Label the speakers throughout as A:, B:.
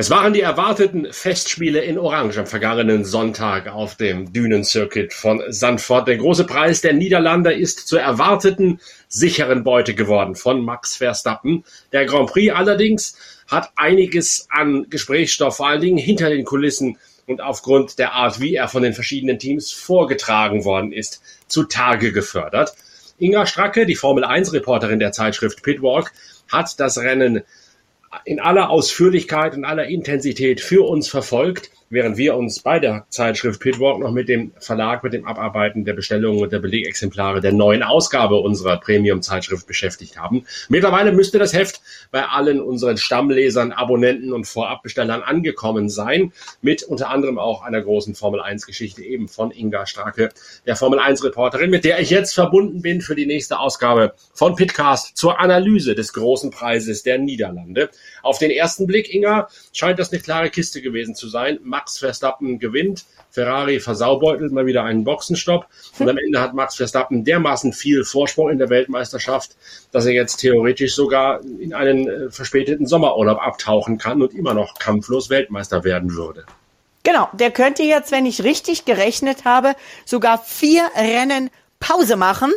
A: Es waren die erwarteten Festspiele in Orange am vergangenen Sonntag auf dem Dünencircuit von Sandford. Der große Preis der Niederlande ist zur erwarteten sicheren Beute geworden von Max Verstappen. Der Grand Prix allerdings hat einiges an Gesprächsstoff, vor allen Dingen hinter den Kulissen und aufgrund der Art, wie er von den verschiedenen Teams vorgetragen worden ist, zutage gefördert. Inga Stracke, die Formel 1 Reporterin der Zeitschrift Pitwalk, hat das Rennen in aller Ausführlichkeit und aller Intensität für uns verfolgt während wir uns bei der Zeitschrift Pitwalk noch mit dem Verlag, mit dem Abarbeiten der Bestellungen und der Belegexemplare der neuen Ausgabe unserer Premium-Zeitschrift beschäftigt haben. Mittlerweile müsste das Heft bei allen unseren Stammlesern, Abonnenten und Vorabbestellern angekommen sein, mit unter anderem auch einer großen Formel-1-Geschichte eben von Inga Strake, der Formel-1-Reporterin, mit der ich jetzt verbunden bin für die nächste Ausgabe von Pitcast zur Analyse des großen Preises der Niederlande. Auf den ersten Blick, Inga, scheint das eine klare Kiste gewesen zu sein. Max Verstappen gewinnt. Ferrari versaubeutelt mal wieder einen Boxenstopp. Und am Ende hat Max Verstappen dermaßen viel Vorsprung in der Weltmeisterschaft, dass er jetzt theoretisch sogar in einen äh, verspäteten Sommerurlaub abtauchen kann und immer noch kampflos Weltmeister werden würde.
B: Genau, der könnte jetzt, wenn ich richtig gerechnet habe, sogar vier Rennen Pause machen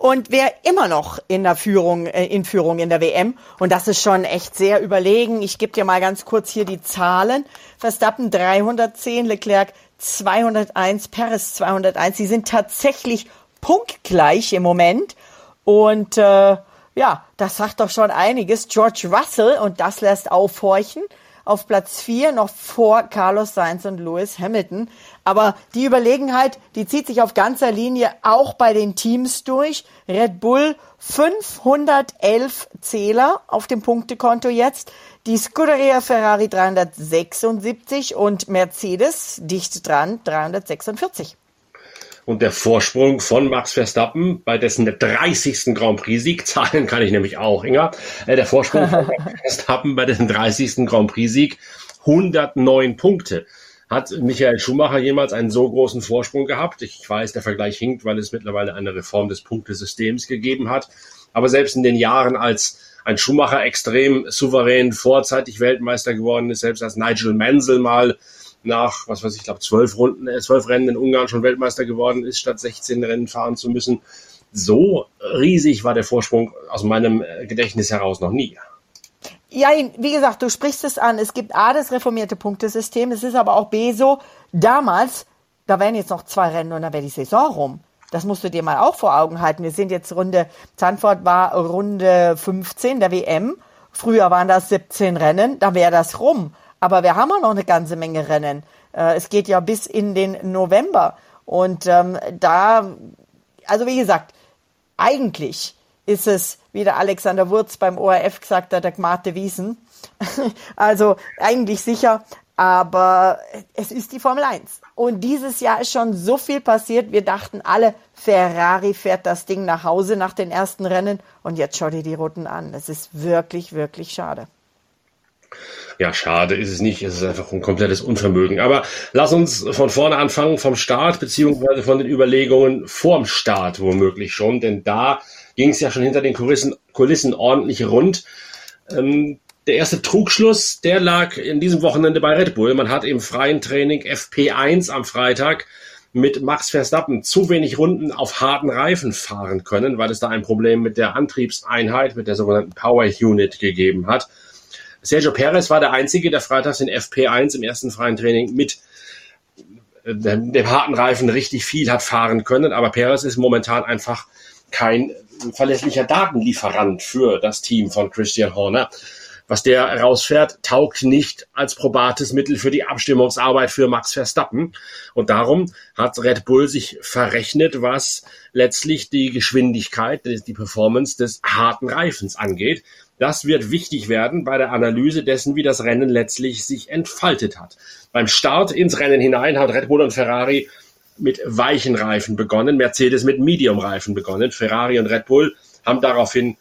B: und wäre immer noch in der Führung, äh, in Führung in der WM. Und das ist schon echt sehr überlegen. Ich gebe dir mal ganz kurz hier die Zahlen. Verstappen 310, Leclerc 201, Perez 201. Sie sind tatsächlich punktgleich im Moment. Und äh, ja, das sagt doch schon einiges. George Russell, und das lässt aufhorchen, auf Platz 4 noch vor Carlos Sainz und Lewis Hamilton. Aber die Überlegenheit, die zieht sich auf ganzer Linie auch bei den Teams durch. Red Bull 511 Zähler auf dem Punktekonto jetzt. Die Scuderia Ferrari 376 und Mercedes dicht dran 346.
A: Und der Vorsprung von Max Verstappen bei dessen 30. Grand Prix-Sieg, Zahlen kann ich nämlich auch, Inga, äh, der Vorsprung von Max Verstappen bei dessen 30. Grand Prix-Sieg 109 Punkte. Hat Michael Schumacher jemals einen so großen Vorsprung gehabt? Ich weiß, der Vergleich hinkt, weil es mittlerweile eine Reform des Punktesystems gegeben hat. Aber selbst in den Jahren, als ein Schumacher extrem souverän vorzeitig Weltmeister geworden ist, selbst als Nigel Mansell mal nach, was weiß ich, glaube zwölf Runden, äh, zwölf Rennen in Ungarn schon Weltmeister geworden ist, statt 16 Rennen fahren zu müssen. So riesig war der Vorsprung aus meinem äh, Gedächtnis heraus noch nie.
B: Ja, wie gesagt, du sprichst es an. Es gibt A, das reformierte Punktesystem. Es ist aber auch B so, damals, da wären jetzt noch zwei Rennen und dann wäre die Saison rum. Das musst du dir mal auch vor Augen halten. Wir sind jetzt Runde, Zandvoort war Runde 15 der WM. Früher waren das 17 Rennen, da wäre das rum. Aber wir haben auch noch eine ganze Menge Rennen. Äh, es geht ja bis in den November. Und ähm, da, also wie gesagt, eigentlich ist es, wie der Alexander Wurz beim ORF gesagt hat, der Gmate Wiesen. also eigentlich sicher, aber es ist die Formel 1. Und dieses Jahr ist schon so viel passiert. Wir dachten alle, Ferrari fährt das Ding nach Hause nach den ersten Rennen. Und jetzt schau dir die Roten an. Das ist wirklich, wirklich schade.
A: Ja, schade ist es nicht. Es ist einfach ein komplettes Unvermögen. Aber lass uns von vorne anfangen, vom Start, beziehungsweise von den Überlegungen vorm Start womöglich schon. Denn da ging es ja schon hinter den Kulissen, Kulissen ordentlich rund. Ähm, der erste Trugschluss, der lag in diesem Wochenende bei Red Bull. Man hat im freien Training FP1 am Freitag mit Max Verstappen zu wenig Runden auf harten Reifen fahren können, weil es da ein Problem mit der Antriebseinheit, mit der sogenannten Power Unit gegeben hat. Sergio Perez war der Einzige, der freitags in FP1 im ersten freien Training mit äh, dem, dem harten Reifen richtig viel hat fahren können. Aber Perez ist momentan einfach kein verlässlicher Datenlieferant für das Team von Christian Horner was der rausfährt, taugt nicht als probates Mittel für die Abstimmungsarbeit für Max Verstappen. Und darum hat Red Bull sich verrechnet, was letztlich die Geschwindigkeit, die Performance des harten Reifens angeht. Das wird wichtig werden bei der Analyse dessen, wie das Rennen letztlich sich entfaltet hat. Beim Start ins Rennen hinein hat Red Bull und Ferrari mit weichen Reifen begonnen, Mercedes mit Medium-Reifen begonnen. Ferrari und Red Bull haben daraufhin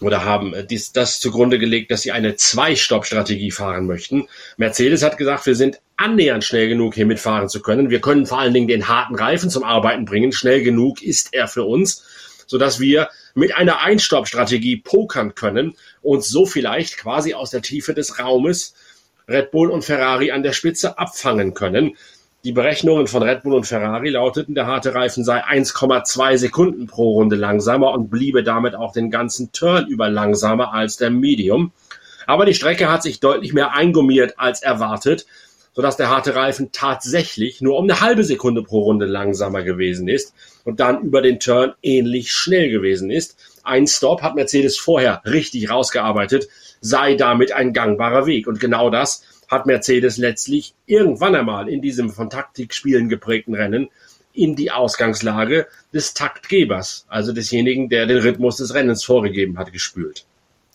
A: oder haben äh, dies, das zugrunde gelegt, dass sie eine Zwei-Stopp-Strategie fahren möchten. Mercedes hat gesagt, wir sind annähernd schnell genug, hier mitfahren zu können. Wir können vor allen Dingen den harten Reifen zum Arbeiten bringen. Schnell genug ist er für uns, sodass wir mit einer Einstoppstrategie pokern können und so vielleicht quasi aus der Tiefe des Raumes Red Bull und Ferrari an der Spitze abfangen können. Die Berechnungen von Red Bull und Ferrari lauteten, der harte Reifen sei 1,2 Sekunden pro Runde langsamer und bliebe damit auch den ganzen Turn über langsamer als der Medium. Aber die Strecke hat sich deutlich mehr eingummiert als erwartet, sodass der harte Reifen tatsächlich nur um eine halbe Sekunde pro Runde langsamer gewesen ist und dann über den Turn ähnlich schnell gewesen ist. Ein Stop hat Mercedes vorher richtig rausgearbeitet, sei damit ein gangbarer Weg. Und genau das hat Mercedes letztlich irgendwann einmal in diesem von Taktikspielen geprägten Rennen in die Ausgangslage des Taktgebers, also desjenigen, der den Rhythmus des Rennens vorgegeben hat, gespült.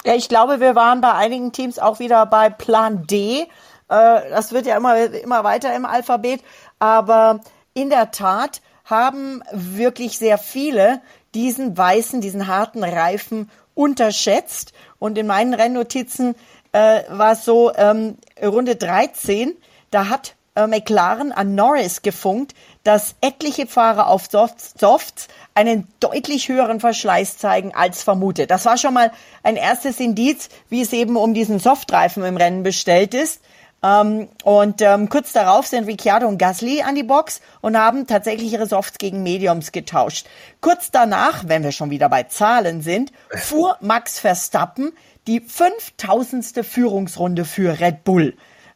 B: Ja, ich glaube, wir waren bei einigen Teams auch wieder bei Plan D. Äh, das wird ja immer, immer weiter im Alphabet. Aber in der Tat haben wirklich sehr viele diesen weißen, diesen harten Reifen unterschätzt. Und in meinen Rennnotizen äh, war es so, ähm, Runde 13, da hat äh, McLaren an Norris gefunkt, dass etliche Fahrer auf Softs, Softs einen deutlich höheren Verschleiß zeigen als vermutet. Das war schon mal ein erstes Indiz, wie es eben um diesen Softreifen im Rennen bestellt ist. Ähm, und ähm, kurz darauf sind Ricciardo und Gasly an die Box und haben tatsächlich ihre Softs gegen Mediums getauscht. Kurz danach, wenn wir schon wieder bei Zahlen sind, fuhr Max Verstappen die 5000. Führungsrunde für Red Bull.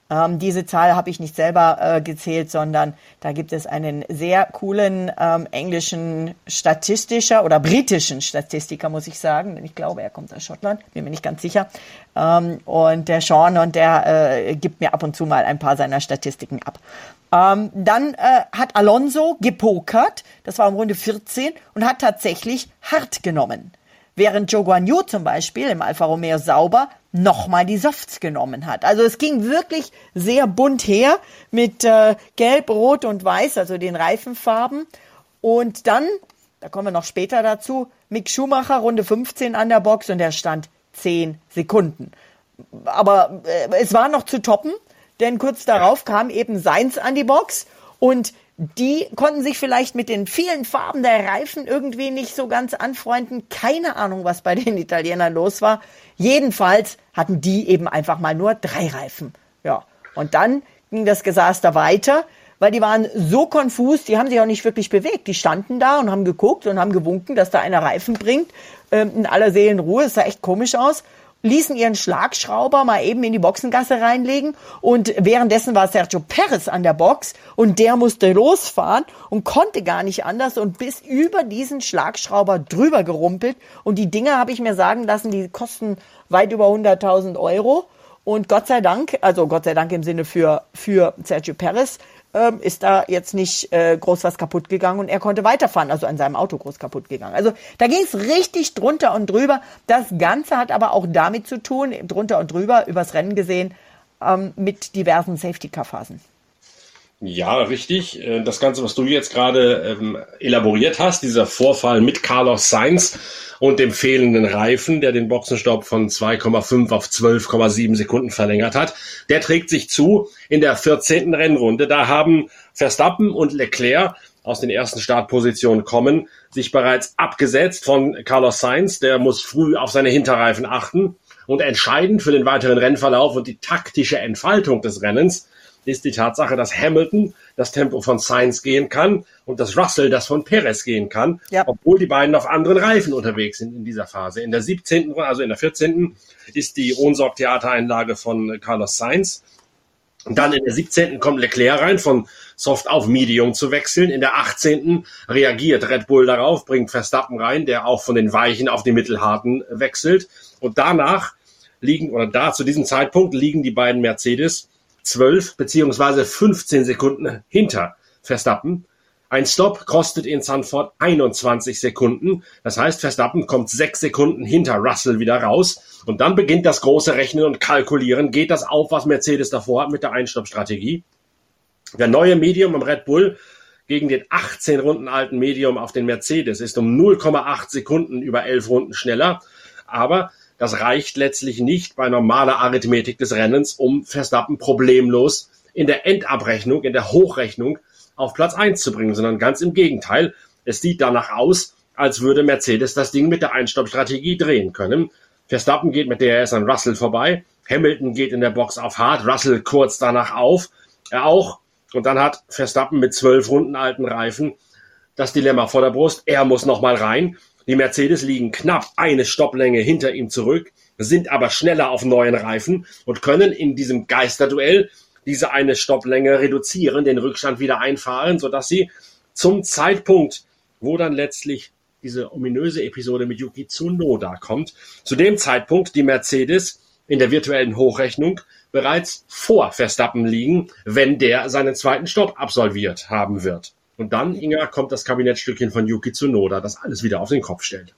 B: Ähm, diese Zahl habe ich nicht selber äh, gezählt, sondern da gibt es einen sehr coolen ähm, englischen Statistischer oder britischen Statistiker, muss ich sagen, ich glaube, er kommt aus Schottland, bin mir nicht ganz sicher. Ähm, und der Sean und der äh, gibt mir ab und zu mal ein paar seiner Statistiken ab. Ähm, dann äh, hat Alonso gepokert, das war um Runde 14, und hat tatsächlich hart genommen. Während Joe Guan Yu zum Beispiel im Alfa Romeo Sauber nochmal die Softs genommen hat. Also es ging wirklich sehr bunt her mit äh, Gelb, Rot und Weiß, also den Reifenfarben. Und dann, da kommen wir noch später dazu, Mick Schumacher, Runde 15 an der Box und er stand 10 Sekunden. Aber äh, es war noch zu toppen, denn kurz darauf kam eben Seins an die Box und die konnten sich vielleicht mit den vielen Farben der Reifen irgendwie nicht so ganz anfreunden. Keine Ahnung, was bei den Italienern los war. Jedenfalls hatten die eben einfach mal nur drei Reifen. Ja. Und dann ging das Gesaster weiter, weil die waren so konfus, die haben sich auch nicht wirklich bewegt. Die standen da und haben geguckt und haben gewunken, dass da einer Reifen bringt. Ähm, in aller Seelenruhe. Es sah echt komisch aus ließen ihren Schlagschrauber mal eben in die Boxengasse reinlegen und währenddessen war Sergio Perez an der Box und der musste losfahren und konnte gar nicht anders und bis über diesen Schlagschrauber drüber gerumpelt. Und die Dinger habe ich mir sagen lassen, die kosten weit über 100.000 Euro. Und Gott sei Dank, also Gott sei Dank im Sinne für, für Sergio Perez, ähm, ist da jetzt nicht äh, groß was kaputt gegangen und er konnte weiterfahren, also an seinem Auto groß kaputt gegangen. Also da ging es richtig drunter und drüber. Das Ganze hat aber auch damit zu tun, drunter und drüber, übers Rennen gesehen, ähm, mit diversen Safety-Car-Phasen.
A: Ja, richtig. Äh, das Ganze, was du jetzt gerade ähm, elaboriert hast, dieser Vorfall mit Carlos Sainz und dem fehlenden Reifen, der den Boxenstopp von 2,5 auf 12,7 Sekunden verlängert hat, der trägt sich zu in der 14. Rennrunde. Da haben Verstappen und Leclerc aus den ersten Startpositionen kommen, sich bereits abgesetzt von Carlos Sainz. Der muss früh auf seine Hinterreifen achten. Und entscheidend für den weiteren Rennverlauf und die taktische Entfaltung des Rennens ist die Tatsache, dass Hamilton das Tempo von Sainz gehen kann und dass Russell das von Perez gehen kann, ja. obwohl die beiden auf anderen Reifen unterwegs sind in dieser Phase. In der 17., also in der 14. ist die Ohnsorg-Theatereinlage von Carlos Sainz. Und dann in der 17. kommt Leclerc rein, von Soft auf Medium zu wechseln. In der 18. reagiert Red Bull darauf, bringt Verstappen rein, der auch von den Weichen auf die Mittelharten wechselt. Und danach liegen, oder da zu diesem Zeitpunkt liegen die beiden Mercedes 12 beziehungsweise 15 Sekunden hinter Verstappen. Ein Stop kostet in Sanford 21 Sekunden. Das heißt, Verstappen kommt sechs Sekunden hinter Russell wieder raus. Und dann beginnt das große Rechnen und Kalkulieren. Geht das auf, was Mercedes davor hat mit der Einstoppstrategie? Der neue Medium im Red Bull gegen den 18 Runden alten Medium auf den Mercedes ist um 0,8 Sekunden über 11 Runden schneller. Aber das reicht letztlich nicht bei normaler Arithmetik des Rennens, um Verstappen problemlos in der Endabrechnung, in der Hochrechnung auf Platz eins zu bringen, sondern ganz im Gegenteil. Es sieht danach aus, als würde Mercedes das Ding mit der Einstoppstrategie drehen können. Verstappen geht mit DRS an Russell vorbei. Hamilton geht in der Box auf hart. Russell kurz danach auf. Er auch. Und dann hat Verstappen mit zwölf Runden alten Reifen das Dilemma vor der Brust. Er muss nochmal rein. Die Mercedes liegen knapp eine Stopplänge hinter ihm zurück, sind aber schneller auf neuen Reifen und können in diesem Geisterduell diese eine Stopplänge reduzieren, den Rückstand wieder einfahren, sodass sie zum Zeitpunkt, wo dann letztlich diese ominöse Episode mit Yuki Tsunoda kommt, zu dem Zeitpunkt die Mercedes in der virtuellen Hochrechnung bereits vor Verstappen liegen, wenn der seinen zweiten Stopp absolviert haben wird. Und dann, Inga, kommt das Kabinettstückchen von Yuki Tsunoda, das alles wieder auf den Kopf stellt.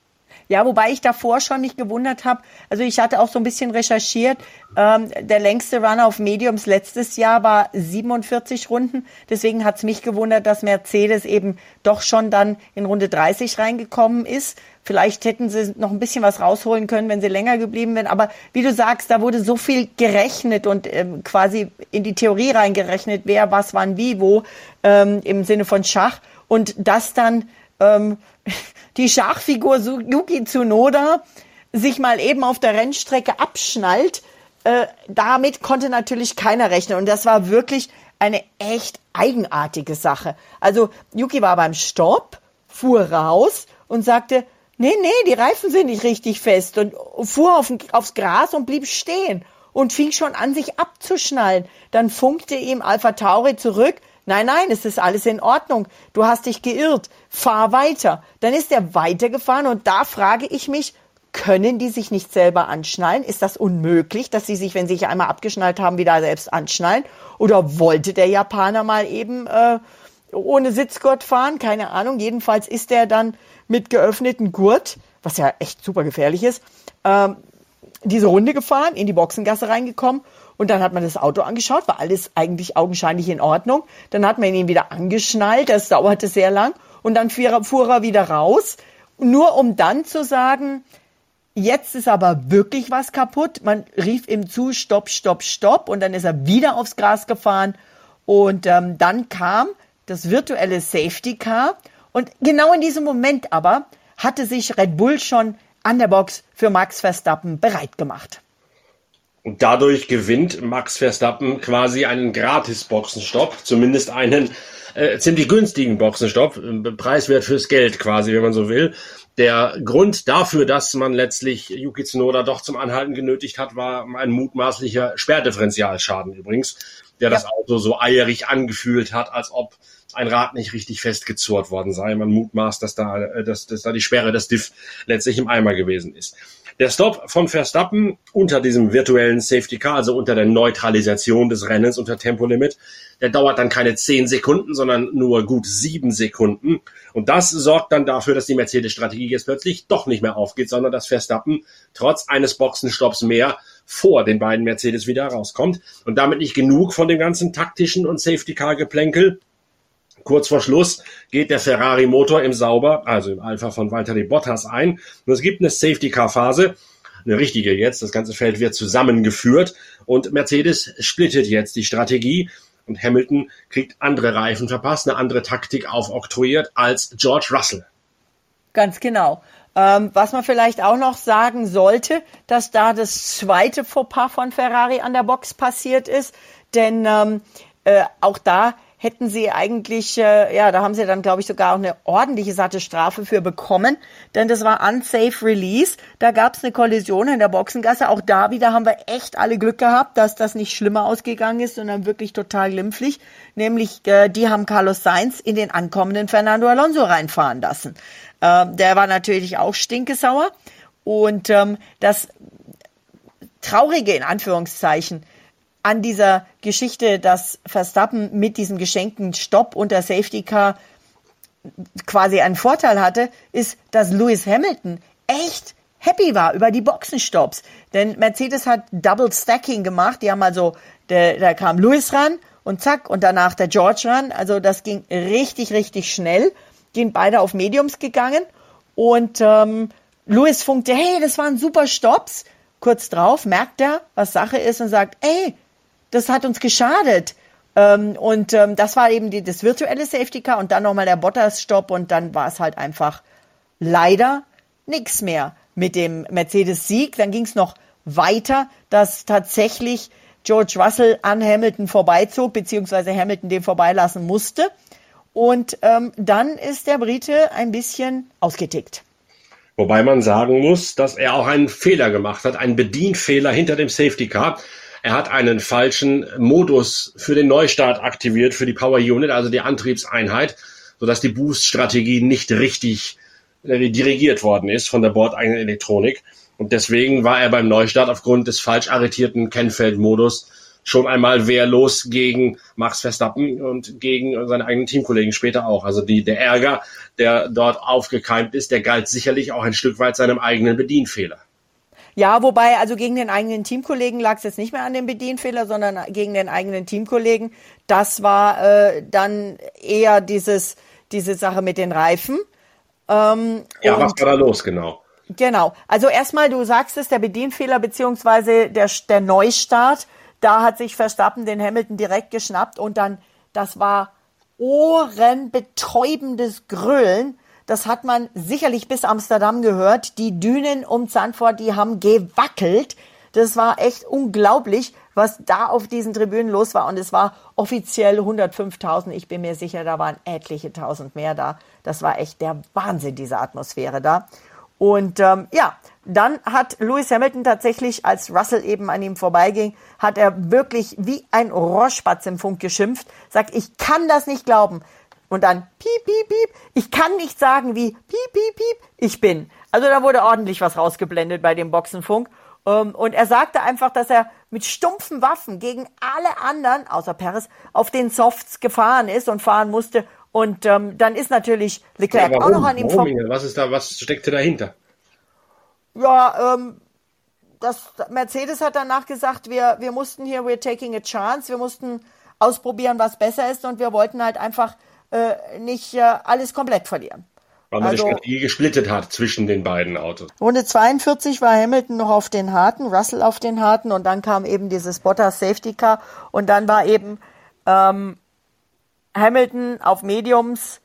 B: Ja, wobei ich davor schon mich gewundert habe. Also ich hatte auch so ein bisschen recherchiert. Ähm, der längste Runner auf Mediums letztes Jahr war 47 Runden. Deswegen hat es mich gewundert, dass Mercedes eben doch schon dann in Runde 30 reingekommen ist. Vielleicht hätten sie noch ein bisschen was rausholen können, wenn sie länger geblieben wären. Aber wie du sagst, da wurde so viel gerechnet und ähm, quasi in die Theorie reingerechnet, wer was wann wie wo ähm, im Sinne von Schach. Und das dann ähm, die Schachfigur Yuki Tsunoda sich mal eben auf der Rennstrecke abschnallt, äh, damit konnte natürlich keiner rechnen. Und das war wirklich eine echt eigenartige Sache. Also Yuki war beim Stopp, fuhr raus und sagte, nee, nee, die Reifen sind nicht richtig fest und fuhr auf, aufs Gras und blieb stehen und fing schon an, sich abzuschnallen. Dann funkte ihm Alpha Tauri zurück, Nein, nein, es ist alles in Ordnung. Du hast dich geirrt. Fahr weiter. Dann ist er weitergefahren und da frage ich mich, können die sich nicht selber anschnallen? Ist das unmöglich, dass sie sich, wenn sie sich einmal abgeschnallt haben, wieder selbst anschnallen? Oder wollte der Japaner mal eben äh, ohne Sitzgurt fahren? Keine Ahnung. Jedenfalls ist er dann mit geöffnetem Gurt, was ja echt super gefährlich ist, ähm, diese Runde gefahren, in die Boxengasse reingekommen und dann hat man das Auto angeschaut, war alles eigentlich augenscheinlich in Ordnung. Dann hat man ihn wieder angeschnallt, das dauerte sehr lang und dann fuhr er wieder raus, nur um dann zu sagen, jetzt ist aber wirklich was kaputt. Man rief ihm zu, stopp, stopp, stopp und dann ist er wieder aufs Gras gefahren und ähm, dann kam das virtuelle Safety Car und genau in diesem Moment aber hatte sich Red Bull schon an der Box für Max Verstappen bereit gemacht.
A: Und dadurch gewinnt Max Verstappen quasi einen Gratis-Boxenstopp, zumindest einen äh, ziemlich günstigen Boxenstopp, äh, preiswert fürs Geld quasi, wenn man so will. Der Grund dafür, dass man letztlich Yuki Tsunoda doch zum Anhalten genötigt hat, war ein mutmaßlicher Sperrdifferentialschaden übrigens, der ja. das Auto so eierig angefühlt hat, als ob ein Rad nicht richtig festgezurrt worden sei. Man mutmaßt, dass da, äh, dass, dass da die Sperre des Diff letztlich im Eimer gewesen ist. Der Stop von Verstappen unter diesem virtuellen Safety Car, also unter der Neutralisation des Rennens unter Tempolimit, der dauert dann keine zehn Sekunden, sondern nur gut sieben Sekunden. Und das sorgt dann dafür, dass die Mercedes-Strategie jetzt plötzlich doch nicht mehr aufgeht, sondern dass Verstappen trotz eines Boxenstopps mehr vor den beiden Mercedes wieder rauskommt. Und damit nicht genug von dem ganzen taktischen und Safety-Car-Geplänkel. Kurz vor Schluss geht der Ferrari-Motor im Sauber, also im Alpha von Valtteri Bottas ein. Und es gibt eine Safety-Car-Phase, eine richtige jetzt. Das ganze Feld wird zusammengeführt und Mercedes splittet jetzt die Strategie und Hamilton kriegt andere Reifen verpasst, eine andere Taktik aufoktroyiert als George Russell.
B: Ganz genau. Ähm, was man vielleicht auch noch sagen sollte, dass da das zweite Fauxpas von Ferrari an der Box passiert ist, denn ähm, äh, auch da hätten sie eigentlich, äh, ja, da haben sie dann, glaube ich, sogar auch eine ordentliche satte Strafe für bekommen, denn das war Unsafe Release. Da gab es eine Kollision in der Boxengasse. Auch da wieder haben wir echt alle Glück gehabt, dass das nicht schlimmer ausgegangen ist, sondern wirklich total glimpflich. Nämlich, äh, die haben Carlos Sainz in den ankommenden Fernando Alonso reinfahren lassen. Äh, der war natürlich auch stinkesauer. Und ähm, das Traurige in Anführungszeichen an dieser Geschichte, dass Verstappen mit diesem geschenkten Stopp unter Safety Car quasi einen Vorteil hatte, ist, dass Lewis Hamilton echt happy war über die Boxenstopps. Denn Mercedes hat Double Stacking gemacht. Die haben also, der, da kam Lewis ran und zack, und danach der George ran. Also das ging richtig, richtig schnell. Gehen beide auf Mediums gegangen. Und ähm, Lewis funkte, hey, das waren super Stops. Kurz drauf merkt er, was Sache ist und sagt, ey, das hat uns geschadet. Ähm, und ähm, das war eben die, das virtuelle Safety Car und dann nochmal der Bottas-Stopp und dann war es halt einfach leider nichts mehr mit dem Mercedes-Sieg. Dann ging es noch weiter, dass tatsächlich George Russell an Hamilton vorbeizog, beziehungsweise Hamilton den vorbeilassen musste. Und ähm, dann ist der Brite ein bisschen ausgetickt.
A: Wobei man sagen muss, dass er auch einen Fehler gemacht hat, einen Bedienfehler hinter dem Safety Car. Er hat einen falschen Modus für den Neustart aktiviert, für die Power Unit, also die Antriebseinheit, sodass die Boost-Strategie nicht richtig äh, dirigiert worden ist von der bordeigenen Elektronik. Und deswegen war er beim Neustart aufgrund des falsch arretierten Kennfeld-Modus schon einmal wehrlos gegen Max Verstappen und gegen seine eigenen Teamkollegen später auch. Also die, der Ärger, der dort aufgekeimt ist, der galt sicherlich auch ein Stück weit seinem eigenen Bedienfehler.
B: Ja, wobei, also gegen den eigenen Teamkollegen lag es jetzt nicht mehr an dem Bedienfehler, sondern gegen den eigenen Teamkollegen. Das war äh, dann eher dieses, diese Sache mit den Reifen.
A: Ähm, ja, was war da los, genau?
B: Genau. Also erstmal, du sagst es, der Bedienfehler beziehungsweise der, der Neustart da hat sich Verstappen den Hamilton direkt geschnappt und dann, das war ohrenbetäubendes Grölen. Das hat man sicherlich bis Amsterdam gehört. Die Dünen um Zandvoort, die haben gewackelt. Das war echt unglaublich, was da auf diesen Tribünen los war. Und es war offiziell 105.000. Ich bin mir sicher, da waren etliche tausend mehr da. Das war echt der Wahnsinn, diese Atmosphäre da. Und ähm, ja, dann hat Lewis Hamilton tatsächlich, als Russell eben an ihm vorbeiging, hat er wirklich wie ein Rohrspatz im Funk geschimpft, sagt, ich kann das nicht glauben. Und dann piep, piep, piep. Ich kann nicht sagen wie piep, piep, piep, ich bin. Also da wurde ordentlich was rausgeblendet bei dem Boxenfunk. Ähm, und er sagte einfach, dass er mit stumpfen Waffen gegen alle anderen, außer Paris, auf den Softs gefahren ist und fahren musste. Und ähm, dann ist natürlich Leclerc
A: ja,
B: auch noch an ihm
A: vorbei. Was ist da, was steckte dahinter?
B: Ja, ähm, das Mercedes hat danach gesagt, wir, wir mussten hier, we're taking a chance, wir mussten ausprobieren, was besser ist und wir wollten halt einfach äh, nicht äh, alles komplett verlieren.
A: Weil man also, die Strategie gesplittet hat zwischen den beiden Autos.
B: Runde 42 war Hamilton noch auf den harten, Russell auf den harten und dann kam eben dieses Bottas Safety Car und dann war eben ähm, Hamilton auf Mediums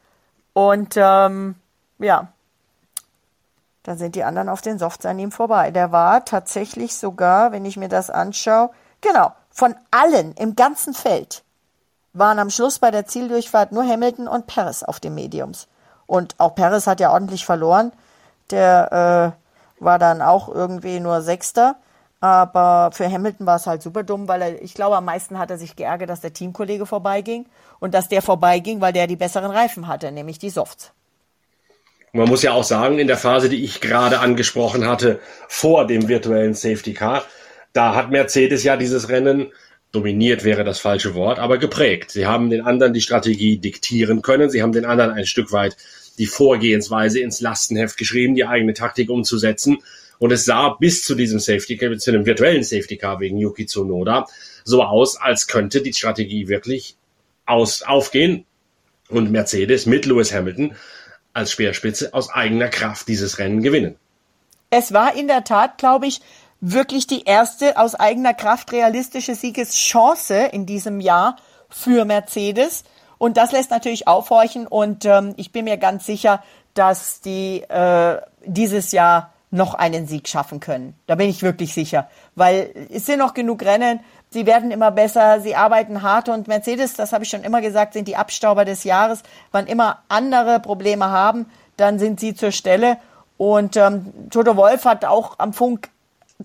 B: und ähm, ja, dann sind die anderen auf den Softs an ihm vorbei. Der war tatsächlich sogar, wenn ich mir das anschaue, genau, von allen im ganzen Feld waren am Schluss bei der Zieldurchfahrt nur Hamilton und Paris auf den Mediums. Und auch Paris hat ja ordentlich verloren. Der äh, war dann auch irgendwie nur Sechster. Aber für Hamilton war es halt super dumm, weil er, ich glaube, am meisten hat er sich geärgert, dass der Teamkollege vorbeiging und dass der vorbeiging, weil der die besseren Reifen hatte, nämlich die Softs.
A: Man muss ja auch sagen, in der Phase, die ich gerade angesprochen hatte, vor dem virtuellen Safety Car, da hat Mercedes ja dieses Rennen dominiert wäre das falsche Wort, aber geprägt. Sie haben den anderen die Strategie diktieren können. Sie haben den anderen ein Stück weit die Vorgehensweise ins Lastenheft geschrieben, die eigene Taktik umzusetzen. Und es sah bis zu diesem Safety Car, zu einem virtuellen Safety Car wegen Yuki Tsunoda, so aus, als könnte die Strategie wirklich aus, aufgehen und Mercedes mit Lewis Hamilton als Speerspitze aus eigener Kraft dieses Rennen gewinnen.
B: Es war in der Tat, glaube ich, wirklich die erste aus eigener Kraft realistische Siegeschance in diesem Jahr für Mercedes. Und das lässt natürlich aufhorchen und ähm, ich bin mir ganz sicher, dass die äh, dieses Jahr noch einen Sieg schaffen können. Da bin ich wirklich sicher, weil es sind noch genug Rennen. Sie werden immer besser, sie arbeiten hart und Mercedes, das habe ich schon immer gesagt, sind die Abstauber des Jahres. Wann immer andere Probleme haben, dann sind sie zur Stelle. Und ähm, Toto Wolf hat auch am Funk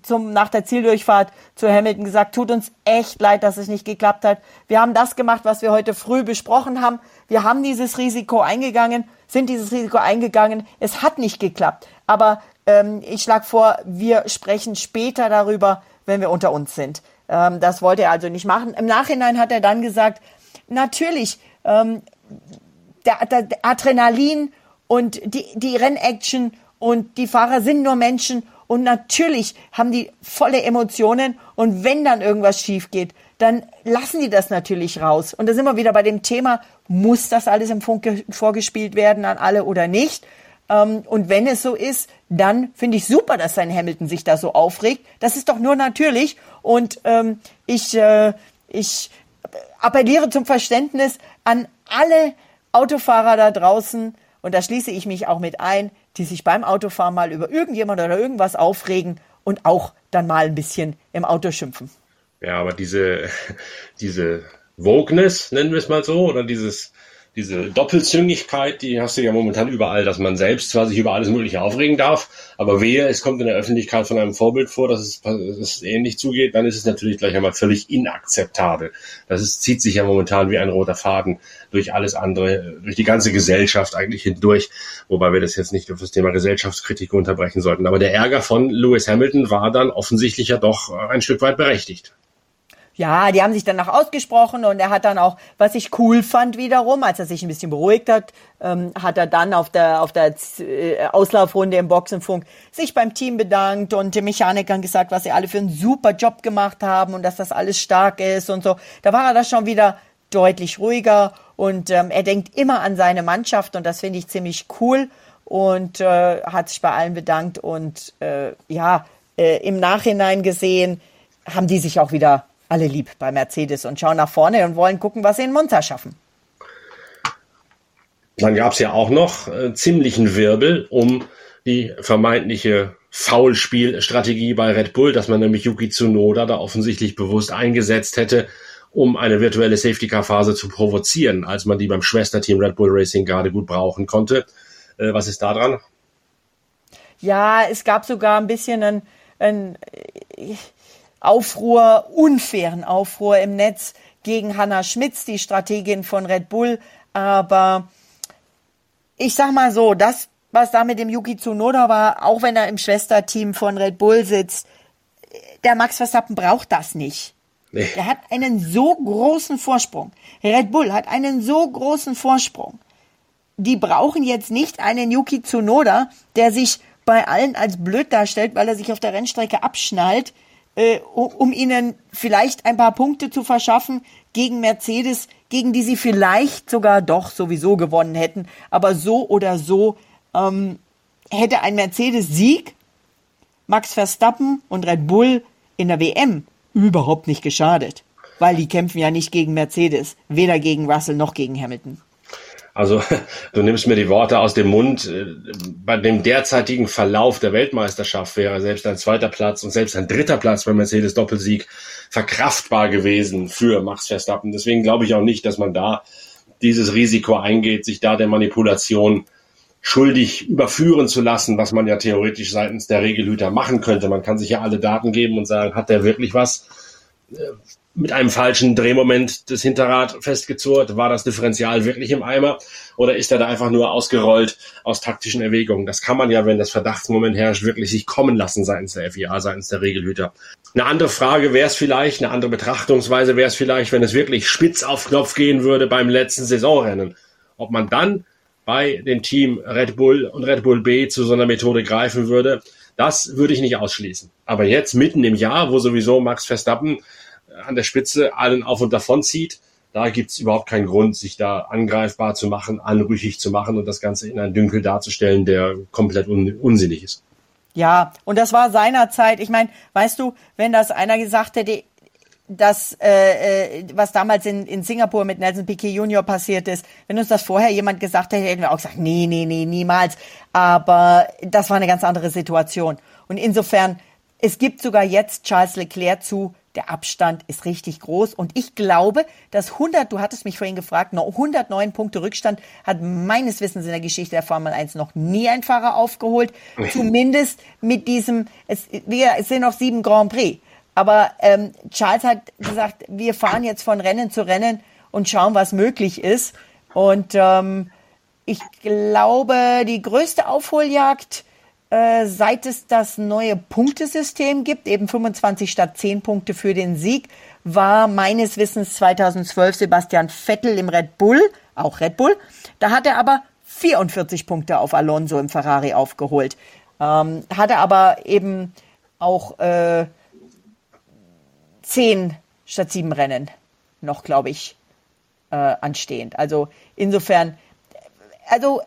B: zum, nach der Zieldurchfahrt zu Hamilton gesagt, tut uns echt leid, dass es nicht geklappt hat. Wir haben das gemacht, was wir heute früh besprochen haben. Wir haben dieses Risiko eingegangen, sind dieses Risiko eingegangen. Es hat nicht geklappt. Aber ähm, ich schlage vor, wir sprechen später darüber, wenn wir unter uns sind. Ähm, das wollte er also nicht machen. Im Nachhinein hat er dann gesagt, natürlich, ähm, der, der, Adrenalin und die, die Rennaction und die Fahrer sind nur Menschen und natürlich haben die volle Emotionen und wenn dann irgendwas schief geht, dann lassen die das natürlich raus. Und da sind wir wieder bei dem Thema, muss das alles im Funk vorgespielt werden an alle oder nicht? Ähm, und wenn es so ist, dann finde ich super, dass sein Hamilton sich da so aufregt. Das ist doch nur natürlich. Und ähm, ich, äh, ich appelliere zum Verständnis an alle Autofahrer da draußen und da schließe ich mich auch mit ein, die sich beim Autofahren mal über irgendjemand oder irgendwas aufregen und auch dann mal ein bisschen im Auto schimpfen.
A: Ja, aber diese, diese Wokeness, nennen wir es mal so, oder dieses, diese Doppelzüngigkeit, die hast du ja momentan überall, dass man selbst zwar sich über alles Mögliche aufregen darf, aber wehe, es kommt in der Öffentlichkeit von einem Vorbild vor, dass es, dass es ähnlich zugeht, dann ist es natürlich gleich einmal völlig inakzeptabel. Das ist, zieht sich ja momentan wie ein roter Faden durch alles andere, durch die ganze Gesellschaft eigentlich hindurch, wobei wir das jetzt nicht auf das Thema Gesellschaftskritik unterbrechen sollten. Aber der Ärger von Lewis Hamilton war dann offensichtlich ja doch ein Stück weit berechtigt.
B: Ja, die haben sich danach ausgesprochen und er hat dann auch, was ich cool fand wiederum, als er sich ein bisschen beruhigt hat, ähm, hat er dann auf der, auf der äh, Auslaufrunde im Boxenfunk sich beim Team bedankt und den Mechanikern gesagt, was sie alle für einen super Job gemacht haben und dass das alles stark ist und so. Da war er da schon wieder deutlich ruhiger und ähm, er denkt immer an seine Mannschaft und das finde ich ziemlich cool und äh, hat sich bei allen bedankt und äh, ja, äh, im Nachhinein gesehen haben die sich auch wieder alle lieb bei Mercedes und schauen nach vorne und wollen gucken, was sie in Monza schaffen.
A: Dann gab es ja auch noch äh, ziemlichen Wirbel um die vermeintliche Foulspielstrategie bei Red Bull, dass man nämlich Yuki Tsunoda da offensichtlich bewusst eingesetzt hätte, um eine virtuelle Safety-Car-Phase zu provozieren, als man die beim Schwesterteam Red Bull Racing gerade gut brauchen konnte. Äh, was ist da dran?
B: Ja, es gab sogar ein bisschen ein, ein Aufruhr, unfairen Aufruhr im Netz gegen Hannah Schmitz, die Strategin von Red Bull. Aber ich sag mal so, das, was da mit dem Yuki Tsunoda war, auch wenn er im Schwesterteam von Red Bull sitzt, der Max Verstappen braucht das nicht. Nee. Er hat einen so großen Vorsprung. Red Bull hat einen so großen Vorsprung. Die brauchen jetzt nicht einen Yuki Tsunoda, der sich bei allen als blöd darstellt, weil er sich auf der Rennstrecke abschnallt äh, um ihnen vielleicht ein paar Punkte zu verschaffen gegen Mercedes, gegen die sie vielleicht sogar doch sowieso gewonnen hätten. Aber so oder so ähm, hätte ein Mercedes-Sieg Max Verstappen und Red Bull in der WM überhaupt nicht geschadet. Weil die kämpfen ja nicht gegen Mercedes, weder gegen Russell noch gegen Hamilton.
A: Also du nimmst mir die Worte aus dem Mund. Äh, bei dem derzeitigen Verlauf der Weltmeisterschaft wäre selbst ein zweiter Platz und selbst ein dritter Platz beim Mercedes Doppelsieg verkraftbar gewesen für Max Verstappen. Deswegen glaube ich auch nicht, dass man da dieses Risiko eingeht, sich da der Manipulation schuldig überführen zu lassen, was man ja theoretisch seitens der Regelhüter machen könnte. Man kann sich ja alle Daten geben und sagen, hat der wirklich was? Mit einem falschen Drehmoment das Hinterrad festgezurrt? War das Differential wirklich im Eimer? Oder ist er da einfach nur ausgerollt aus taktischen Erwägungen? Das kann man ja, wenn das Verdachtsmoment herrscht, wirklich sich kommen lassen seitens der FIA, seitens der Regelhüter. Eine andere Frage wäre es vielleicht, eine andere Betrachtungsweise wäre es vielleicht, wenn es wirklich spitz auf Knopf gehen würde beim letzten Saisonrennen. Ob man dann bei dem Team Red Bull und Red Bull B zu so einer Methode greifen würde, das würde ich nicht ausschließen. Aber jetzt mitten im Jahr, wo sowieso Max Verstappen an der Spitze allen auf und davon zieht, da gibt's überhaupt keinen Grund, sich da angreifbar zu machen, anrüchig zu machen und das Ganze in einen Dünkel darzustellen, der komplett un unsinnig ist.
B: Ja, und das war seinerzeit. Ich meine, weißt du, wenn das einer gesagt hätte, das, äh, äh, was damals in, in Singapur mit Nelson Piquet Junior passiert ist, wenn uns das vorher jemand gesagt hätte, hätten wir auch gesagt, nee, nee, nee, niemals. Aber das war eine ganz andere Situation. Und insofern, es gibt sogar jetzt Charles Leclerc zu, der Abstand ist richtig groß und ich glaube, dass 100, du hattest mich vorhin gefragt, noch 109 Punkte Rückstand hat meines Wissens in der Geschichte der Formel 1 noch nie ein Fahrer aufgeholt. Zumindest mit diesem, es, wir, es sind noch sieben Grand Prix. Aber ähm, Charles hat gesagt, wir fahren jetzt von Rennen zu Rennen und schauen, was möglich ist. Und ähm, ich glaube, die größte Aufholjagd äh, seit es das neue Punktesystem gibt, eben 25 statt 10 Punkte für den Sieg, war meines Wissens 2012 Sebastian Vettel im Red Bull, auch Red Bull. Da hat er aber 44 Punkte auf Alonso im Ferrari aufgeholt. Ähm, hatte aber eben auch äh, 10 statt 7 Rennen noch, glaube ich, äh, anstehend. Also insofern, also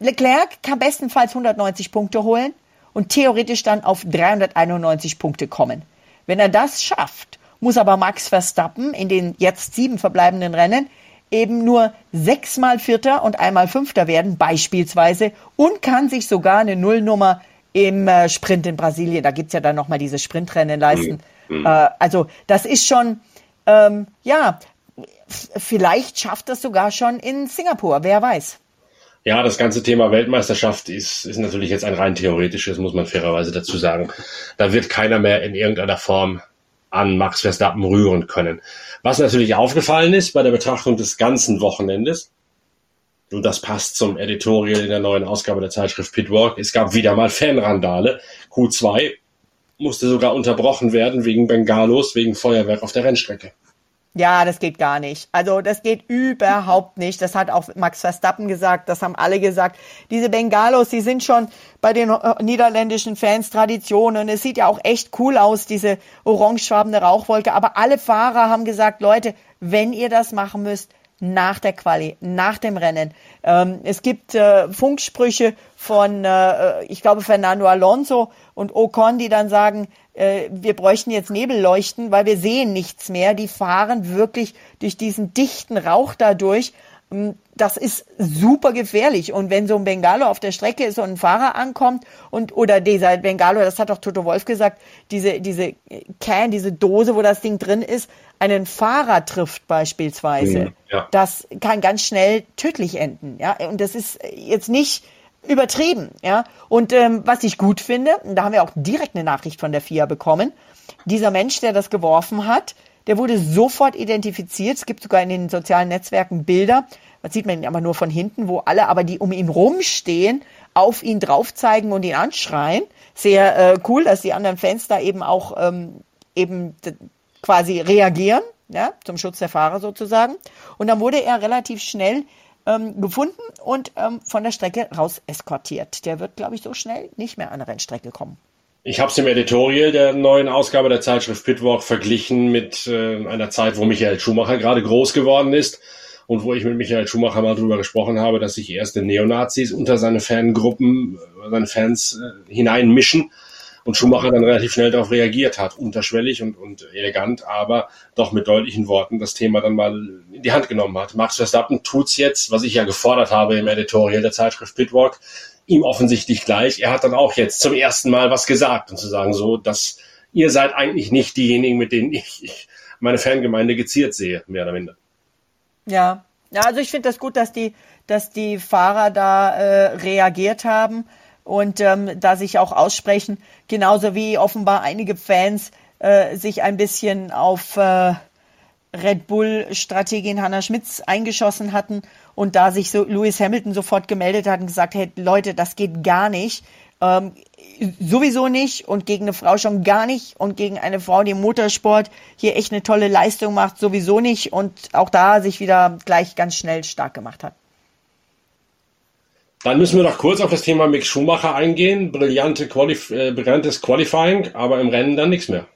B: Leclerc kann bestenfalls 190 Punkte holen und theoretisch dann auf 391 Punkte kommen. Wenn er das schafft, muss aber Max Verstappen in den jetzt sieben verbleibenden Rennen eben nur sechsmal Vierter und einmal Fünfter werden, beispielsweise, und kann sich sogar eine Nullnummer im äh, Sprint in Brasilien, da gibt's ja dann nochmal diese Sprintrennen leisten. Mhm. Äh, also das ist schon, ähm, ja, vielleicht schafft das sogar schon in Singapur, wer weiß.
A: Ja, das ganze Thema Weltmeisterschaft ist, ist natürlich jetzt ein rein theoretisches, muss man fairerweise dazu sagen. Da wird keiner mehr in irgendeiner Form an Max Verstappen rühren können. Was natürlich aufgefallen ist bei der Betrachtung des ganzen Wochenendes, und das passt zum Editorial in der neuen Ausgabe der Zeitschrift Pitwalk, es gab wieder mal Fanrandale. Q2 musste sogar unterbrochen werden wegen Bengalos, wegen Feuerwerk auf der Rennstrecke.
B: Ja, das geht gar nicht. Also das geht überhaupt nicht. Das hat auch Max Verstappen gesagt, das haben alle gesagt. Diese Bengalos, die sind schon bei den äh, niederländischen Fans Tradition und es sieht ja auch echt cool aus, diese orangefarbene Rauchwolke. Aber alle Fahrer haben gesagt, Leute, wenn ihr das machen müsst, nach der Quali, nach dem Rennen. Ähm, es gibt äh, Funksprüche von, äh, ich glaube, Fernando Alonso und Ocon, die dann sagen, äh, wir bräuchten jetzt Nebelleuchten, weil wir sehen nichts mehr. Die fahren wirklich durch diesen dichten Rauch dadurch. Ähm, das ist super gefährlich. Und wenn so ein Bengalo auf der Strecke ist und ein Fahrer ankommt und, oder dieser Bengalo, das hat doch Toto Wolf gesagt, diese, diese Can, diese Dose, wo das Ding drin ist, einen Fahrer trifft beispielsweise, mhm, ja. das kann ganz schnell tödlich enden. Ja, und das ist jetzt nicht übertrieben. Ja, und ähm, was ich gut finde, da haben wir auch direkt eine Nachricht von der FIA bekommen. Dieser Mensch, der das geworfen hat, der wurde sofort identifiziert. Es gibt sogar in den sozialen Netzwerken Bilder. Das sieht man ihn aber nur von hinten, wo alle aber, die um ihn rumstehen, auf ihn drauf zeigen und ihn anschreien. Sehr äh, cool, dass die anderen Fans da eben auch ähm, eben quasi reagieren, ja, zum Schutz der Fahrer sozusagen. Und dann wurde er relativ schnell ähm, gefunden und ähm, von der Strecke raus eskortiert. Der wird, glaube ich, so schnell nicht mehr an der Rennstrecke kommen.
A: Ich habe es im Editorial der neuen Ausgabe der Zeitschrift Pitwalk verglichen mit äh, einer Zeit, wo Michael Schumacher gerade groß geworden ist und wo ich mit Michael Schumacher mal drüber gesprochen habe, dass sich erste Neonazis unter seine Fangruppen, äh, seine Fans äh, hineinmischen und Schumacher dann relativ schnell darauf reagiert hat, unterschwellig und, und elegant, aber doch mit deutlichen Worten das Thema dann mal in die Hand genommen hat. Max Verstappen tut's jetzt, was ich ja gefordert habe im Editorial der Zeitschrift Pitwalk, ihm offensichtlich gleich. Er hat dann auch jetzt zum ersten Mal was gesagt und zu sagen so, dass ihr seid eigentlich nicht diejenigen, mit denen ich, ich meine Fangemeinde geziert sehe, mehr oder minder.
B: Ja, ja, also ich finde das gut, dass die, dass die Fahrer da äh, reagiert haben und ähm, da sich auch aussprechen, genauso wie offenbar einige Fans äh, sich ein bisschen auf äh, Red Bull-Strategin Hannah Schmitz eingeschossen hatten und da sich so Lewis Hamilton sofort gemeldet hat und gesagt, hey Leute, das geht gar nicht. Ähm, sowieso nicht und gegen eine Frau schon gar nicht und gegen eine Frau, die im Motorsport hier echt eine tolle Leistung macht, sowieso nicht und auch da sich wieder gleich ganz schnell stark gemacht hat.
A: Dann müssen wir noch kurz auf das Thema Mick Schumacher eingehen. Brillante Qualif äh, brillantes Qualifying, aber im Rennen dann nichts mehr.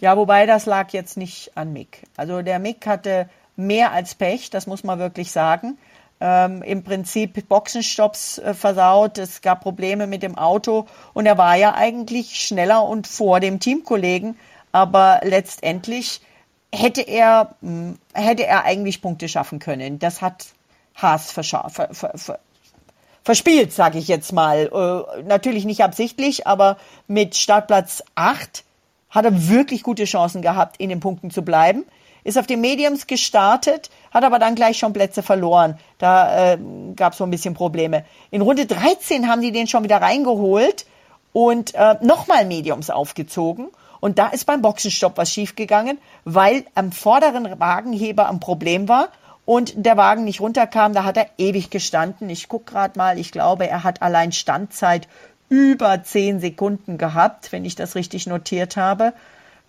B: Ja, wobei das lag jetzt nicht an Mick. Also der Mick hatte mehr als Pech, das muss man wirklich sagen. Ähm, Im Prinzip Boxenstopps äh, versaut, es gab Probleme mit dem Auto und er war ja eigentlich schneller und vor dem Teamkollegen, aber letztendlich hätte er, mh, hätte er eigentlich Punkte schaffen können. Das hat Haas ver, ver, ver, verspielt, sage ich jetzt mal. Äh, natürlich nicht absichtlich, aber mit Startplatz 8 hat er wirklich gute Chancen gehabt, in den Punkten zu bleiben. Ist auf den Mediums gestartet, hat aber dann gleich schon Plätze verloren. Da äh, gab es so ein bisschen Probleme. In Runde 13 haben die den schon wieder reingeholt und äh, nochmal Mediums aufgezogen. Und da ist beim Boxenstopp was schiefgegangen, weil am vorderen Wagenheber ein Problem war und der Wagen nicht runterkam. Da hat er ewig gestanden. Ich gucke gerade mal, ich glaube, er hat allein Standzeit über zehn Sekunden gehabt, wenn ich das richtig notiert habe.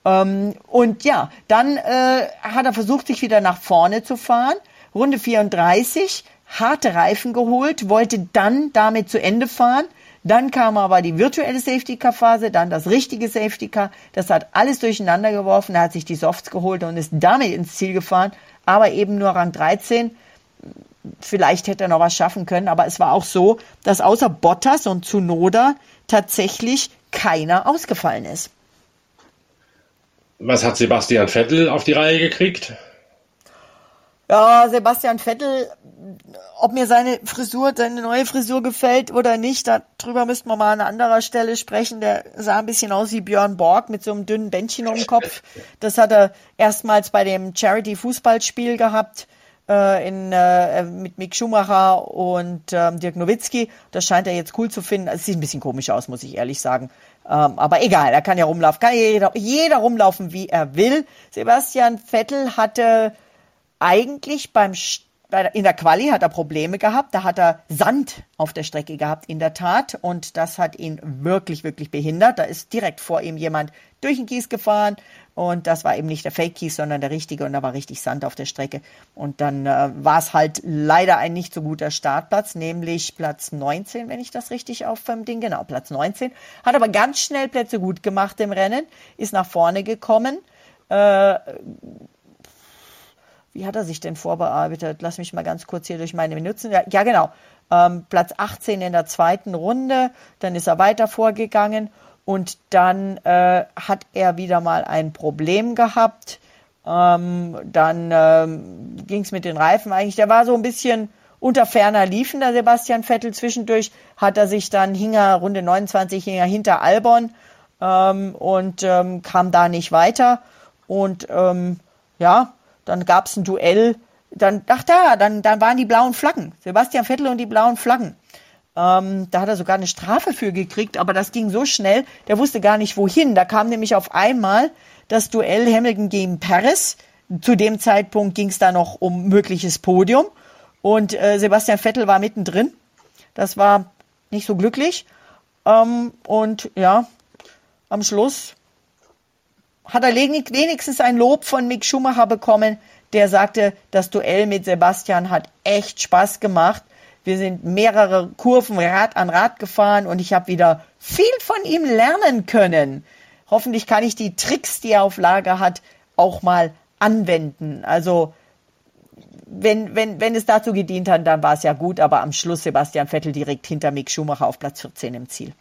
B: Ähm, und ja, dann äh, hat er versucht, sich wieder nach vorne zu fahren. Runde 34, harte Reifen geholt, wollte dann damit zu Ende fahren. Dann kam aber die virtuelle Safety Car Phase, dann das richtige Safety Car. Das hat alles durcheinander geworfen. Er hat sich die Softs geholt und ist damit ins Ziel gefahren aber eben nur Rang 13. Vielleicht hätte er noch was schaffen können, aber es war auch so, dass außer Bottas und Tsunoda tatsächlich keiner ausgefallen ist.
A: Was hat Sebastian Vettel auf die Reihe gekriegt?
B: Ja, Sebastian Vettel, ob mir seine Frisur, seine neue Frisur gefällt oder nicht, darüber müssten wir mal an anderer Stelle sprechen. Der sah ein bisschen aus wie Björn Borg mit so einem dünnen Bändchen um den Kopf. Das hat er erstmals bei dem Charity-Fußballspiel gehabt äh, in, äh, mit Mick Schumacher und ähm, Dirk Nowitzki. Das scheint er jetzt cool zu finden. Es sieht ein bisschen komisch aus, muss ich ehrlich sagen. Ähm, aber egal, er kann ja rumlaufen, kann jeder, jeder rumlaufen, wie er will. Sebastian Vettel hatte eigentlich beim in der Quali hat er Probleme gehabt, da hat er Sand auf der Strecke gehabt, in der Tat, und das hat ihn wirklich, wirklich behindert. Da ist direkt vor ihm jemand durch den Kies gefahren und das war eben nicht der Fake-Kies, sondern der richtige und da war richtig Sand auf der Strecke. Und dann äh, war es halt leider ein nicht so guter Startplatz, nämlich Platz 19, wenn ich das richtig auf dem Ding, genau, Platz 19. Hat aber ganz schnell Plätze gut gemacht im Rennen, ist nach vorne gekommen. Äh, wie hat er sich denn vorbearbeitet? Lass mich mal ganz kurz hier durch meine Minuten. Ja, ja genau. Ähm, Platz 18 in der zweiten Runde. Dann ist er weiter vorgegangen und dann äh, hat er wieder mal ein Problem gehabt. Ähm, dann ähm, ging es mit den Reifen eigentlich. Der war so ein bisschen unter ferner Liefen, der Sebastian Vettel. Zwischendurch hat er sich dann, hing er Runde 29 hing er hinter Albon ähm, und ähm, kam da nicht weiter. Und ähm, ja, dann gab es ein Duell. Dann, ach da, dann, dann waren die blauen Flaggen. Sebastian Vettel und die blauen Flaggen. Ähm, da hat er sogar eine Strafe für gekriegt, aber das ging so schnell, der wusste gar nicht wohin. Da kam nämlich auf einmal das Duell Hamilton gegen Paris. Zu dem Zeitpunkt ging es da noch um mögliches Podium. Und äh, Sebastian Vettel war mittendrin. Das war nicht so glücklich. Ähm, und ja, am Schluss hat er wenigstens ein Lob von Mick Schumacher bekommen, der sagte, das Duell mit Sebastian hat echt Spaß gemacht. Wir sind mehrere Kurven Rad an Rad gefahren und ich habe wieder viel von ihm lernen können. Hoffentlich kann ich die Tricks, die er auf Lager hat, auch mal anwenden. Also wenn, wenn, wenn es dazu gedient hat, dann war es ja gut, aber am Schluss Sebastian Vettel direkt hinter Mick Schumacher auf Platz 14 im Ziel.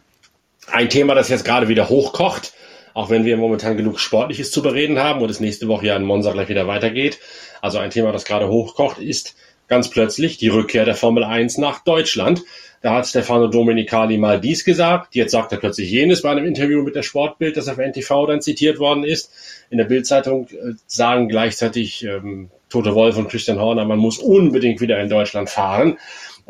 A: Ein Thema, das jetzt gerade wieder hochkocht, auch wenn wir momentan genug Sportliches zu bereden haben und es nächste Woche ja in Monza gleich wieder weitergeht. Also ein Thema, das gerade hochkocht, ist ganz plötzlich die Rückkehr der Formel 1 nach Deutschland. Da hat Stefano Domenicali mal dies gesagt, jetzt sagt er plötzlich jenes bei einem Interview mit der Sportbild, das auf NTV dann zitiert worden ist. In der Bildzeitung äh, sagen gleichzeitig ähm, Tote Wolf und Christian Horner, man muss unbedingt wieder in Deutschland fahren.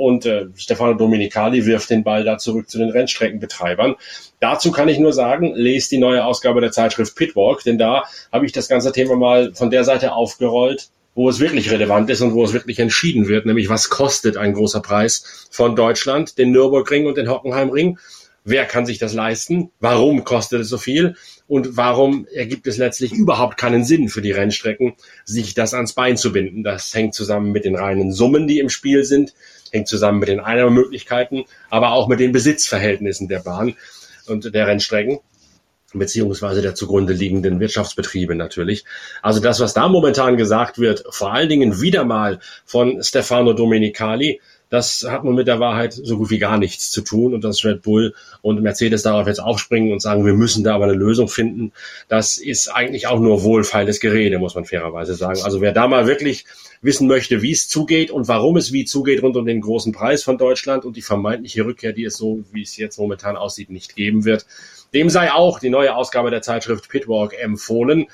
A: Und äh, Stefano Domenicali wirft den Ball da zurück zu den Rennstreckenbetreibern. Dazu kann ich nur sagen, lest die neue Ausgabe der Zeitschrift Pitwalk, denn da habe ich das ganze Thema mal von der Seite aufgerollt, wo es wirklich relevant ist und wo es wirklich entschieden wird, nämlich was kostet ein großer Preis von Deutschland, den Nürburgring und den Hockenheimring. Wer kann sich das leisten? Warum kostet es so viel? Und warum ergibt es letztlich überhaupt keinen Sinn für die Rennstrecken, sich das ans Bein zu binden? Das hängt zusammen mit den reinen Summen, die im Spiel sind, hängt zusammen mit den Einnahmemöglichkeiten, aber auch mit den Besitzverhältnissen der Bahn und der Rennstrecken beziehungsweise der zugrunde liegenden Wirtschaftsbetriebe natürlich. Also das, was da momentan gesagt wird, vor allen Dingen wieder mal von Stefano Domenicali, das hat nun mit der Wahrheit so gut wie gar nichts zu tun und dass Red Bull und Mercedes darauf jetzt aufspringen und sagen, wir müssen da aber eine Lösung finden, das ist eigentlich auch nur wohlfeiles Gerede, muss man fairerweise sagen. Also wer da mal wirklich wissen möchte, wie es zugeht und warum es wie zugeht rund um den großen Preis von Deutschland und die vermeintliche Rückkehr, die es so, wie es jetzt momentan aussieht, nicht geben wird, dem sei auch die neue Ausgabe der Zeitschrift Pitwalk empfohlen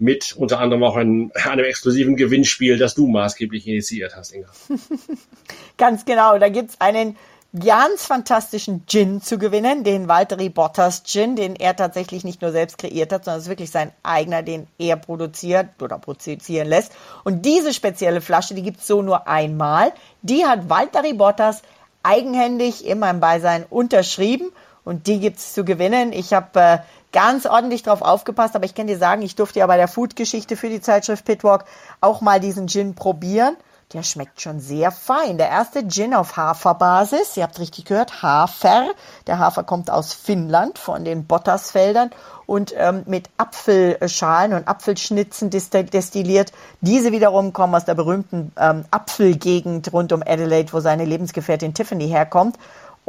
A: mit unter anderem auch einem, einem exklusiven Gewinnspiel, das du maßgeblich initiiert hast, Inga.
B: Ganz genau, da gibt's einen ganz fantastischen Gin zu gewinnen, den Valtteri Bottas Gin, den er tatsächlich nicht nur selbst kreiert hat, sondern es ist wirklich sein eigener, den er produziert oder produzieren lässt. Und diese spezielle Flasche, die gibt's so nur einmal. Die hat Valtteri Bottas eigenhändig in meinem Beisein unterschrieben und die gibt's zu gewinnen. Ich habe äh, ganz ordentlich drauf aufgepasst, aber ich kann dir sagen, ich durfte ja bei der Food-Geschichte für die Zeitschrift Pitwalk auch mal diesen Gin probieren. Der schmeckt schon sehr fein. Der erste Gin auf Haferbasis. Ihr habt richtig gehört, Hafer. Der Hafer kommt aus Finnland von den Bottasfeldern und ähm, mit Apfelschalen und Apfelschnitzen destilliert. Diese wiederum kommen aus der berühmten ähm, Apfelgegend rund um Adelaide, wo seine Lebensgefährtin Tiffany herkommt.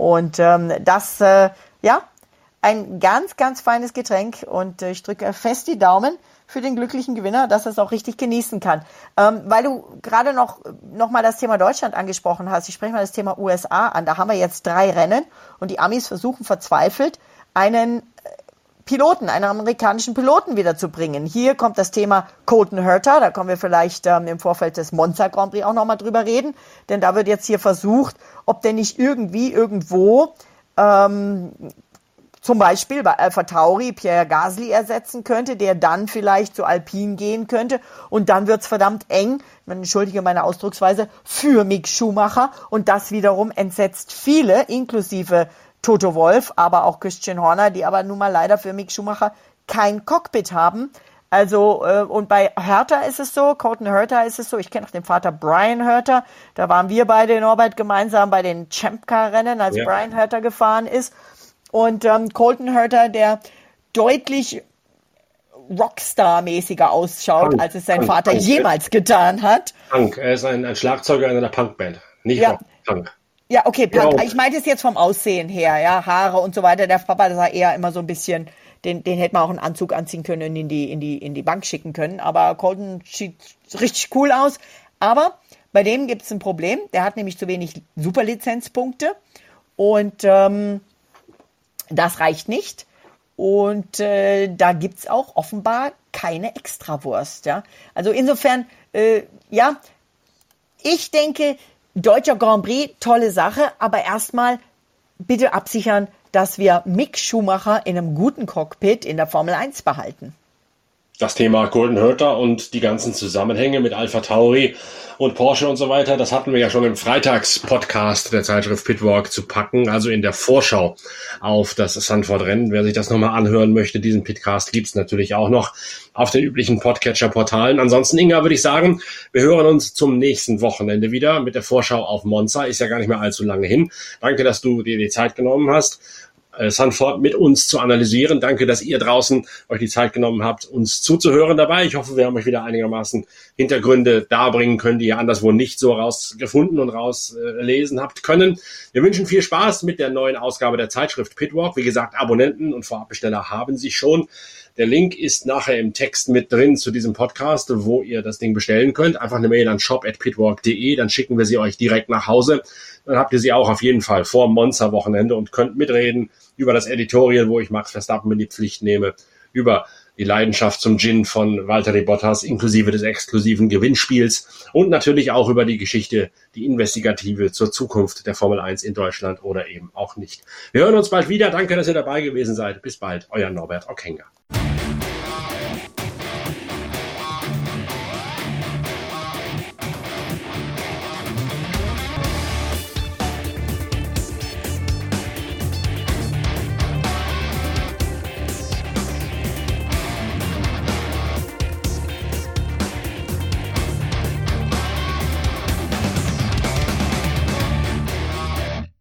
B: Und ähm, das, äh, ja, ein ganz, ganz feines Getränk und äh, ich drücke fest die Daumen für den glücklichen Gewinner, dass er es auch richtig genießen kann. Ähm, weil du gerade noch, noch mal das Thema Deutschland angesprochen hast, ich spreche mal das Thema USA an. Da haben wir jetzt drei Rennen und die Amis versuchen verzweifelt, einen Piloten, einen amerikanischen Piloten wiederzubringen. Hier kommt das Thema Colton Herter, da kommen wir vielleicht ähm, im Vorfeld des Monza Grand Prix auch nochmal drüber reden, denn da wird jetzt hier versucht, ob der nicht irgendwie irgendwo ähm, zum Beispiel bei Alpha Tauri Pierre Gasly ersetzen könnte, der dann vielleicht zu Alpine gehen könnte. Und dann wird's verdammt eng, man entschuldige meine Ausdrucksweise, für Mick Schumacher. Und das wiederum entsetzt viele, inklusive Toto Wolf, aber auch Christian Horner, die aber nun mal leider für Mick Schumacher kein Cockpit haben. Also, äh, und bei Hertha ist es so, Colton Hertha ist es so, ich kenne auch den Vater Brian Hertha, da waren wir beide in Orbit gemeinsam bei den Champ Car Rennen, als ja. Brian Hertha gefahren ist. Und ähm, Colton Herter, der deutlich Rockstar-mäßiger ausschaut, Punk, als es sein Punk, Vater Punk. jemals getan hat.
A: Punk, er ist ein, ein Schlagzeuger in einer Punkband, nicht ja. Rock,
B: Punk. Ja, okay, Punk. Ja, ich meinte es jetzt vom Aussehen her, ja, Haare und so weiter. Der Papa sah eher immer so ein bisschen, den, den hätte man auch einen Anzug anziehen können und in die, in die, in die Bank schicken können. Aber Colton sieht richtig cool aus. Aber bei dem gibt es ein Problem. Der hat nämlich zu wenig Superlizenzpunkte. Und ähm, das reicht nicht. Und äh, da gibt's auch offenbar keine Extrawurst. Ja? Also insofern, äh, ja, ich denke, deutscher Grand Prix, tolle Sache, aber erstmal bitte absichern, dass wir Mick Schumacher in einem guten Cockpit in der Formel 1 behalten
A: das Thema Golden Hurter und die ganzen Zusammenhänge mit Alpha Tauri und Porsche und so weiter, das hatten wir ja schon im Freitagspodcast der Zeitschrift Pitwalk zu packen, also in der Vorschau auf das Sanford-Rennen. Wer sich das nochmal anhören möchte, diesen Pitcast gibt's natürlich auch noch auf den üblichen Podcatcher-Portalen. Ansonsten, Inga, würde ich sagen, wir hören uns zum nächsten Wochenende wieder mit der Vorschau auf Monza. Ist ja gar nicht mehr allzu lange hin. Danke, dass du dir die Zeit genommen hast Sanford mit uns zu analysieren. Danke, dass ihr draußen euch die Zeit genommen habt, uns zuzuhören dabei. Ich hoffe, wir haben euch wieder einigermaßen Hintergründe darbringen können, die ihr anderswo nicht so rausgefunden und rauslesen äh, habt können. Wir wünschen viel Spaß mit der neuen Ausgabe der Zeitschrift Pitwalk. Wie gesagt, Abonnenten und Vorabbesteller haben sich schon. Der Link ist nachher im Text mit drin zu diesem Podcast, wo ihr das Ding bestellen könnt. Einfach eine Mail an shop.pitwalk.de, dann schicken wir sie euch direkt nach Hause. Dann habt ihr sie auch auf jeden Fall vor Monster-Wochenende und könnt mitreden über das Editorial, wo ich Max Verstappen in die Pflicht nehme, über die Leidenschaft zum Gin von Valtteri Bottas inklusive des exklusiven Gewinnspiels und natürlich auch über die Geschichte, die investigative zur Zukunft der Formel 1 in Deutschland oder eben auch nicht. Wir hören uns bald wieder. Danke, dass ihr dabei gewesen seid. Bis bald. Euer Norbert Okenga.